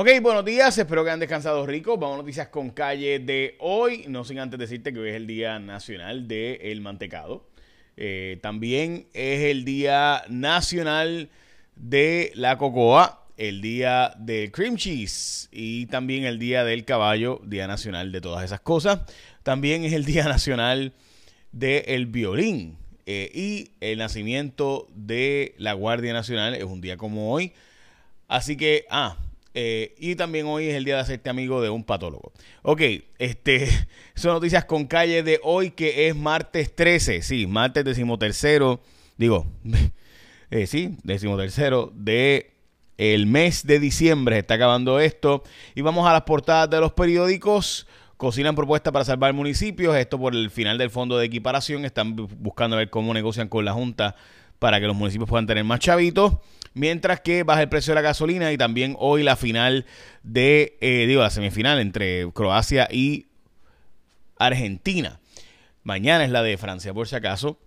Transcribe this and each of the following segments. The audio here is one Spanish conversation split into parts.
Ok, buenos días, espero que hayan descansado ricos. Vamos a noticias con calle de hoy. No sin antes decirte que hoy es el Día Nacional del Mantecado. Eh, también es el Día Nacional de la Cocoa, el Día del Cream Cheese y también el Día del Caballo, Día Nacional de todas esas cosas. También es el Día Nacional del Violín. Eh, y el nacimiento de la Guardia Nacional es un día como hoy. Así que, ah, eh, y también hoy es el día de hacerte amigo de un patólogo. Ok, este, son noticias con calle de hoy que es martes 13, sí, martes decimotercero, digo, eh, sí, decimotercero de el mes de diciembre, está acabando esto. Y vamos a las portadas de los periódicos. Cocinan propuestas para salvar municipios, esto por el final del fondo de equiparación, están buscando ver cómo negocian con la Junta para que los municipios puedan tener más chavitos mientras que baja el precio de la gasolina y también hoy la final de, eh, digo, la semifinal entre Croacia y Argentina. Mañana es la de Francia, por si acaso,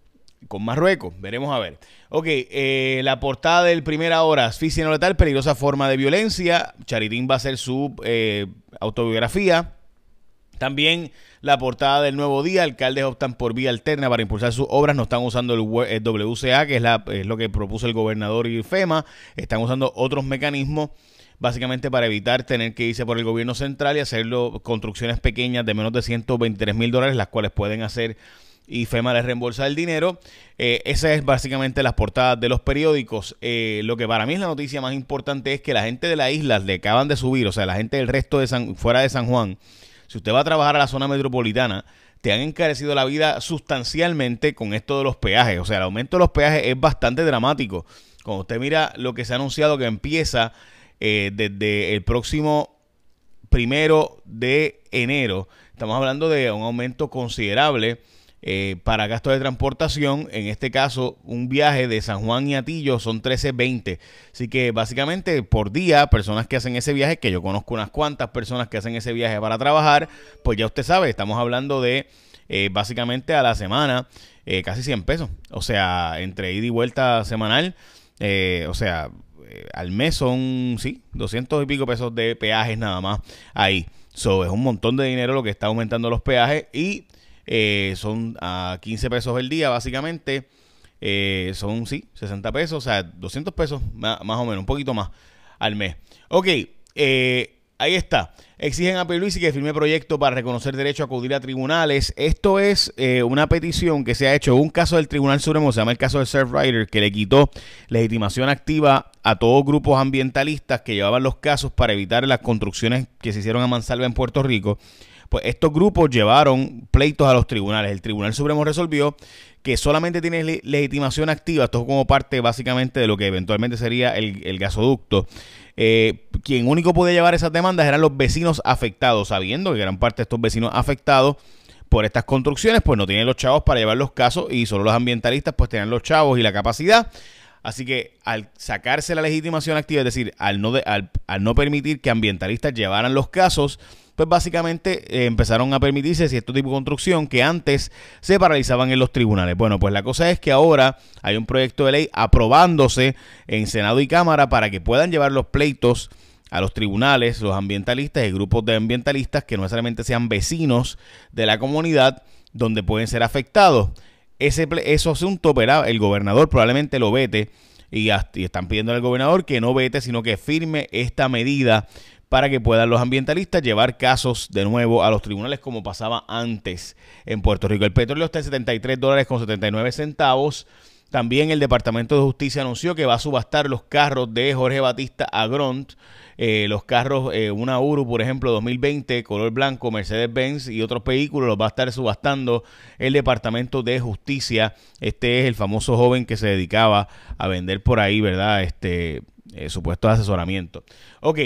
con Marruecos. Veremos a ver. Ok, eh, la portada del Primera Hora, asfixia no letal, peligrosa forma de violencia. Charitín va a ser su eh, autobiografía. También la portada del Nuevo Día, alcaldes optan por vía alterna para impulsar sus obras, no están usando el, WCA, que es, la, es lo que propuso el gobernador y FEMA, están usando otros mecanismos básicamente para evitar tener que irse por el gobierno central y hacerlo construcciones pequeñas de menos de 123 mil dólares, las cuales pueden hacer y FEMA les reembolsa el dinero. Eh, esa es básicamente las portadas de los periódicos. Eh, lo que para mí es la noticia más importante es que la gente de la isla le acaban de subir, o sea, la gente del resto de San, fuera de San Juan, si usted va a trabajar a la zona metropolitana, te han encarecido la vida sustancialmente con esto de los peajes. O sea, el aumento de los peajes es bastante dramático. Cuando usted mira lo que se ha anunciado que empieza eh, desde el próximo primero de enero, estamos hablando de un aumento considerable eh, para gastos de transportación. En este caso, un viaje de San Juan y Atillo son 13.20. Así que básicamente por día, personas que hacen ese viaje, que yo conozco unas cuantas personas que hacen ese viaje para trabajar, pues ya usted sabe, estamos hablando de eh, básicamente a la semana eh, casi 100 pesos. O sea, entre ida y vuelta semanal. o sea, al mes son, sí, 200 y pico pesos de peajes nada más ahí. So, es un montón de dinero lo que está aumentando los peajes y eh, son a 15 pesos el día, básicamente. Eh, son, sí, 60 pesos, o sea, 200 pesos más, o menos, un poquito más al mes. Ok, eh, ahí está. Exigen a Pierluisi que firme proyecto para reconocer derecho a acudir a tribunales. Esto es una petición que se ha hecho. Un caso del Tribunal Supremo, se llama el caso de Surfrider, que le quitó legitimación activa a todos grupos ambientalistas que llevaban los casos para evitar las construcciones que se hicieron a mansalva en Puerto Rico pues estos grupos llevaron pleitos a los tribunales. El Tribunal Supremo resolvió que solamente tiene legitimación activa, esto como parte básicamente de lo que eventualmente sería el, gasoducto. Eh, quien único puede llevar esas demandas eran los vecinos afectados, sabiendo que gran parte de estos vecinos afectados por estas construcciones, pues no tienen los chavos para llevar los casos y solo los ambientalistas pues tienen los chavos y la capacidad. Así que al sacarse la legitimación activa, es decir, al no permitir que ambientalistas llevaran los casos, pues básicamente eh, empezaron a permitirse cierto tipo de construcción que antes se paralizaban en los tribunales. Bueno, pues la cosa es que ahora hay un proyecto de ley aprobándose en Senado y Cámara para que puedan llevar los pleitos a los tribunales, los ambientalistas y grupos de ambientalistas que no necesariamente sean vecinos de la comunidad donde pueden ser afectados. Ese, ese asunto, el gobernador probablemente lo vete y están pidiendo al gobernador que no vete, sino que firme esta medida para que puedan los ambientalistas llevar casos de nuevo a los tribunales como pasaba antes en Puerto Rico. El petróleo está en 73 dólares con 79 centavos. También el Departamento de Justicia anunció que va a subastar los carros de Jorge Batista Agront. Eh, los carros, eh, una Uru, por ejemplo, 2020, color blanco, Mercedes-Benz y otros vehículos los va a estar subastando el Departamento de Justicia. Este es el famoso joven que se dedicaba a vender por ahí, ¿verdad? Este eh, supuesto asesoramiento. Ok,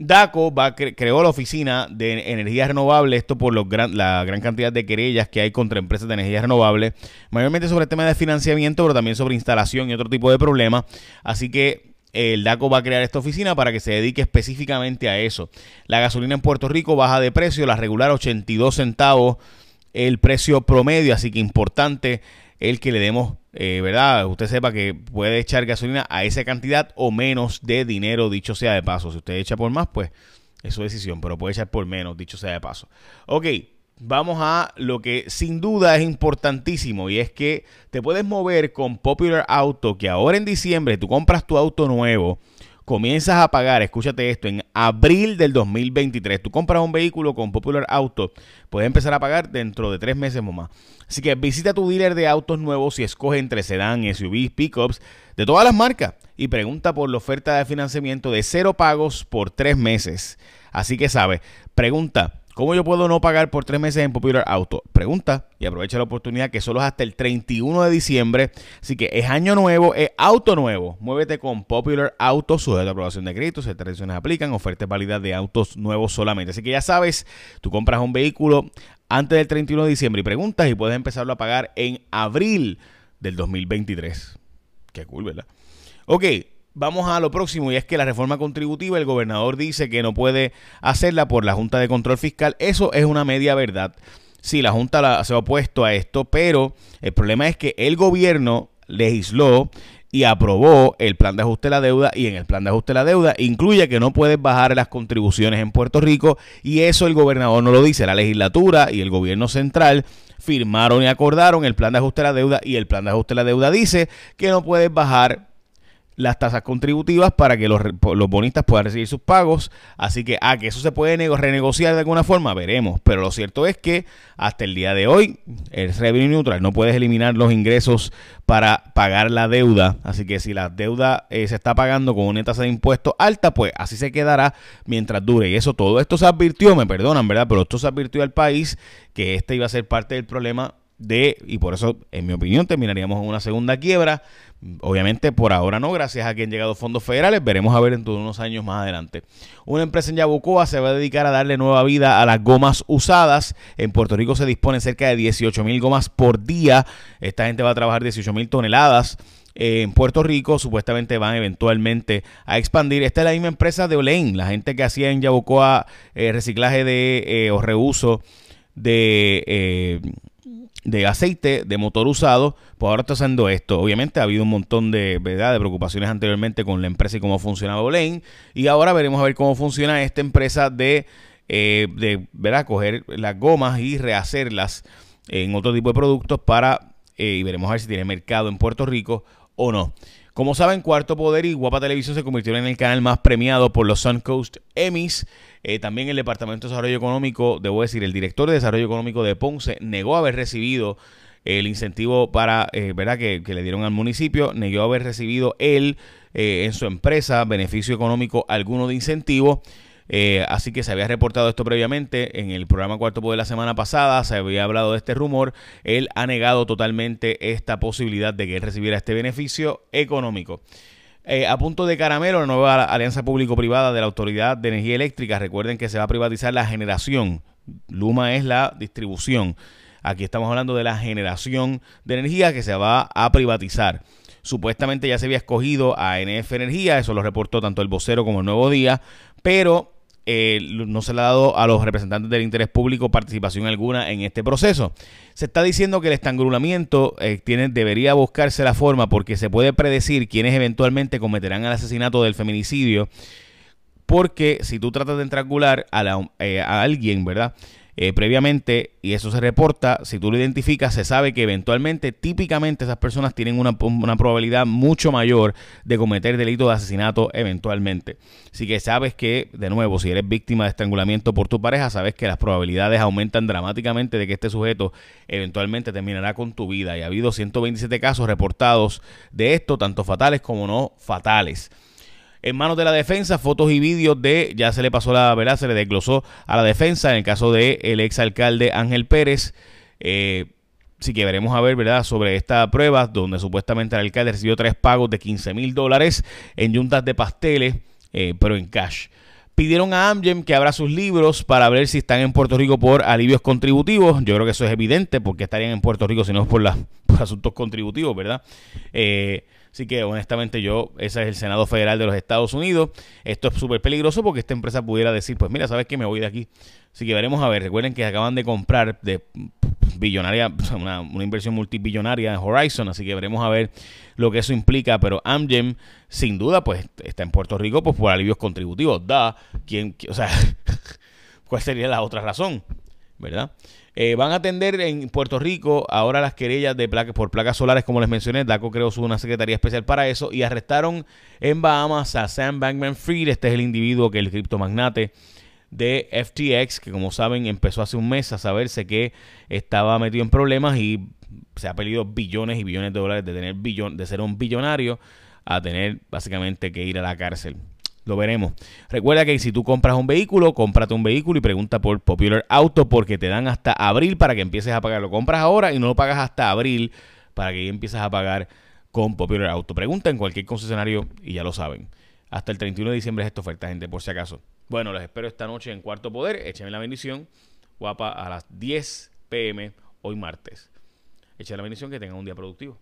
DACO va, creó la oficina de energías renovables, esto por los la gran cantidad de querellas que hay contra empresas de energías renovables, mayormente sobre el tema de financiamiento, pero también sobre instalación y otro tipo de problemas. Así que el DACO va a crear esta oficina para que se dedique específicamente a eso. La gasolina en Puerto Rico baja de precio, la regular 82 centavos el precio promedio, así que importante el que le demos, eh, ¿verdad? Usted sepa que puede echar gasolina a esa cantidad o menos de dinero, dicho sea de paso. Si usted echa por más, pues es su decisión, pero puede echar por menos, dicho sea de paso. Ok, vamos a lo que sin duda es importantísimo y es que te puedes mover con Popular Auto, que ahora en diciembre tú compras tu auto nuevo comienzas a pagar, escúchate esto, en abril del 2023. Tú compras un vehículo con Popular Auto, puedes empezar a pagar dentro de tres meses o más. Así que visita tu dealer de autos nuevos y escoge entre sedán, SUVs, pickups, de todas las marcas y pregunta por la oferta de financiamiento de cero pagos por tres meses. Así que sabes, pregunta ¿Cómo yo puedo no pagar por tres meses en Popular Auto? Pregunta y aprovecha la oportunidad que solo es hasta el 31 de diciembre. Así que es año nuevo, es auto nuevo. Muévete con Popular Auto, sujeto a aprobación de crédito, si tradiciones aplican, ofertas válidas de autos nuevos solamente. Así que ya sabes, tú compras un vehículo antes del 31 de diciembre y preguntas y puedes empezarlo a pagar en abril del 2023. Qué cool, ¿verdad? Ok, vamos a lo próximo y es que la reforma contributiva, el gobernador dice que no puede hacerla por la Junta de Control Fiscal. Eso es una media verdad. Sí, la Junta se ha opuesto a esto, pero el problema es que el gobierno legisló y aprobó el plan de ajuste de la deuda y en el plan de ajuste de la deuda incluye que no puedes bajar las contribuciones en Puerto Rico y eso el gobernador no lo dice, la legislatura y el gobierno central firmaron y acordaron el plan de ajuste de la deuda y el plan de ajuste de la deuda dice que no puedes bajar las tasas contributivas para que los, los, bonistas puedan recibir sus pagos. Así que, ah, que eso se puede renegociar de alguna forma, veremos. Pero lo cierto es que hasta el día de hoy, el revenue neutral, no puedes eliminar los ingresos para pagar la deuda. Así que si la deuda eh, se está pagando con una tasa de impuestos alta, pues así se quedará mientras dure. Y eso, todo esto se advirtió, me perdonan, ¿verdad? Pero esto se advirtió al país que este iba a ser parte del problema de, y por eso, en mi opinión, terminaríamos en una segunda quiebra. Obviamente, por ahora no, gracias a que han llegado fondos federales. Veremos a ver en todos unos años más adelante. Una empresa en Yabucoa se va a dedicar a darle nueva vida a las gomas usadas. En Puerto Rico se disponen cerca de 18 mil gomas por día. Esta gente va a trabajar 18 mil toneladas. en Puerto Rico supuestamente van eventualmente a expandir. Esta es la misma empresa de Olein, la gente que hacía en Yabucoa eh, reciclaje de eh, o reuso de eh, de aceite de motor usado, pues ahora está haciendo esto. Obviamente ha habido un montón de, ¿verdad? de preocupaciones anteriormente con la empresa y cómo funcionaba Olein. Y ahora veremos a ver cómo funciona esta empresa de, eh, de coger las gomas y rehacerlas en otro tipo de productos para, eh, y veremos a ver si tiene mercado en Puerto Rico o no. Como saben, Cuarto Poder y Guapa Televisión se convirtieron en el canal más premiado por los Suncoast Emmys. Eh, también el Departamento de Desarrollo Económico, debo decir, el director de Desarrollo Económico de Ponce negó haber recibido el incentivo para, eh, ¿verdad? Que, le dieron al municipio, negó haber recibido él eh, en su empresa beneficio económico alguno de incentivo. Así que se había reportado esto previamente en el programa Cuarto Poder la semana pasada, se había hablado de este rumor. Él ha negado totalmente esta posibilidad de que él recibiera este beneficio económico. Eh, a punto de caramelo, la nueva alianza público-privada de la Autoridad de Energía Eléctrica. Recuerden que se va a privatizar la generación. Luma es la distribución. Aquí estamos hablando de la generación de energía que se va a privatizar. Supuestamente ya se había escogido a NF Energía, eso lo reportó tanto el vocero como el Nuevo Día, pero eh, no se le ha dado a los representantes del interés público participación alguna en este proceso. Se está diciendo que el estrangulamiento eh, tiene, debería buscarse la forma porque se puede predecir quiénes eventualmente cometerán el asesinato del feminicidio. Porque si tú tratas de estrangular a, eh, a alguien, ¿verdad? Eh, previamente y eso se reporta, si tú lo identificas, se sabe que eventualmente, típicamente esas personas tienen una, probabilidad mucho mayor de cometer delito de asesinato eventualmente. Así que sabes que, de nuevo, si eres víctima de estrangulamiento por tu pareja, sabes que las probabilidades aumentan dramáticamente de que este sujeto eventualmente terminará con tu vida. Y ha habido 127 casos reportados de esto, tanto fatales como no fatales en manos de la defensa, fotos y vídeos de, ya se le pasó la verdad, se le desglosó a la defensa en el caso de el exalcalde Ángel Pérez. Eh, sí que veremos a ver, ¿verdad?, sobre esta prueba donde supuestamente el alcalde recibió tres pagos de 15 mil dólares en juntas de pasteles, eh, pero en cash. Pidieron a Amgen que abra sus libros para ver si están en Puerto Rico por alivios contributivos. Yo creo que eso es evidente porque estarían en Puerto Rico si no es por, asuntos contributivos, ¿verdad? Eh, Así que honestamente yo, ese es el Senado Federal de los Estados Unidos. Esto es súper peligroso porque esta empresa pudiera decir, pues mira, ¿sabes qué? Me voy de aquí. Así que veremos a ver. Recuerden que acaban de comprar de billonaria, una, una, inversión multibillonaria en Horizon, así que veremos a ver lo que eso implica, pero Amgen sin duda pues está en Puerto Rico pues por alivios contributivos, da, quien, o sea, ¿cuál sería la otra razón? ¿Verdad? Eh, van a atender en Puerto Rico ahora las querellas de placas por placas solares, como les mencioné. DACO creó una secretaría especial para eso y arrestaron en Bahamas a Sam Bankman Fried. Este es el individuo que el criptomagnate de FTX, que como saben empezó hace un mes a saberse que estaba metido en problemas y se ha perdido billones y billones de dólares de tener billón, de ser un billonario a tener básicamente que ir a la cárcel. Lo veremos. Recuerda que si tú compras un vehículo, cómprate un vehículo y pregunta por Popular Auto porque te dan hasta abril para que empieces a pagar. Lo compras ahora y no lo pagas hasta abril para que empieces a pagar con Popular Auto. Pregunta en cualquier concesionario y ya lo saben. Hasta el 31 de diciembre es esta oferta, gente, por si acaso. Bueno, les espero esta noche en Cuarto Poder. Échenme la bendición. Guapa a las 10 pm hoy martes. Échenme la bendición que tengan un día productivo.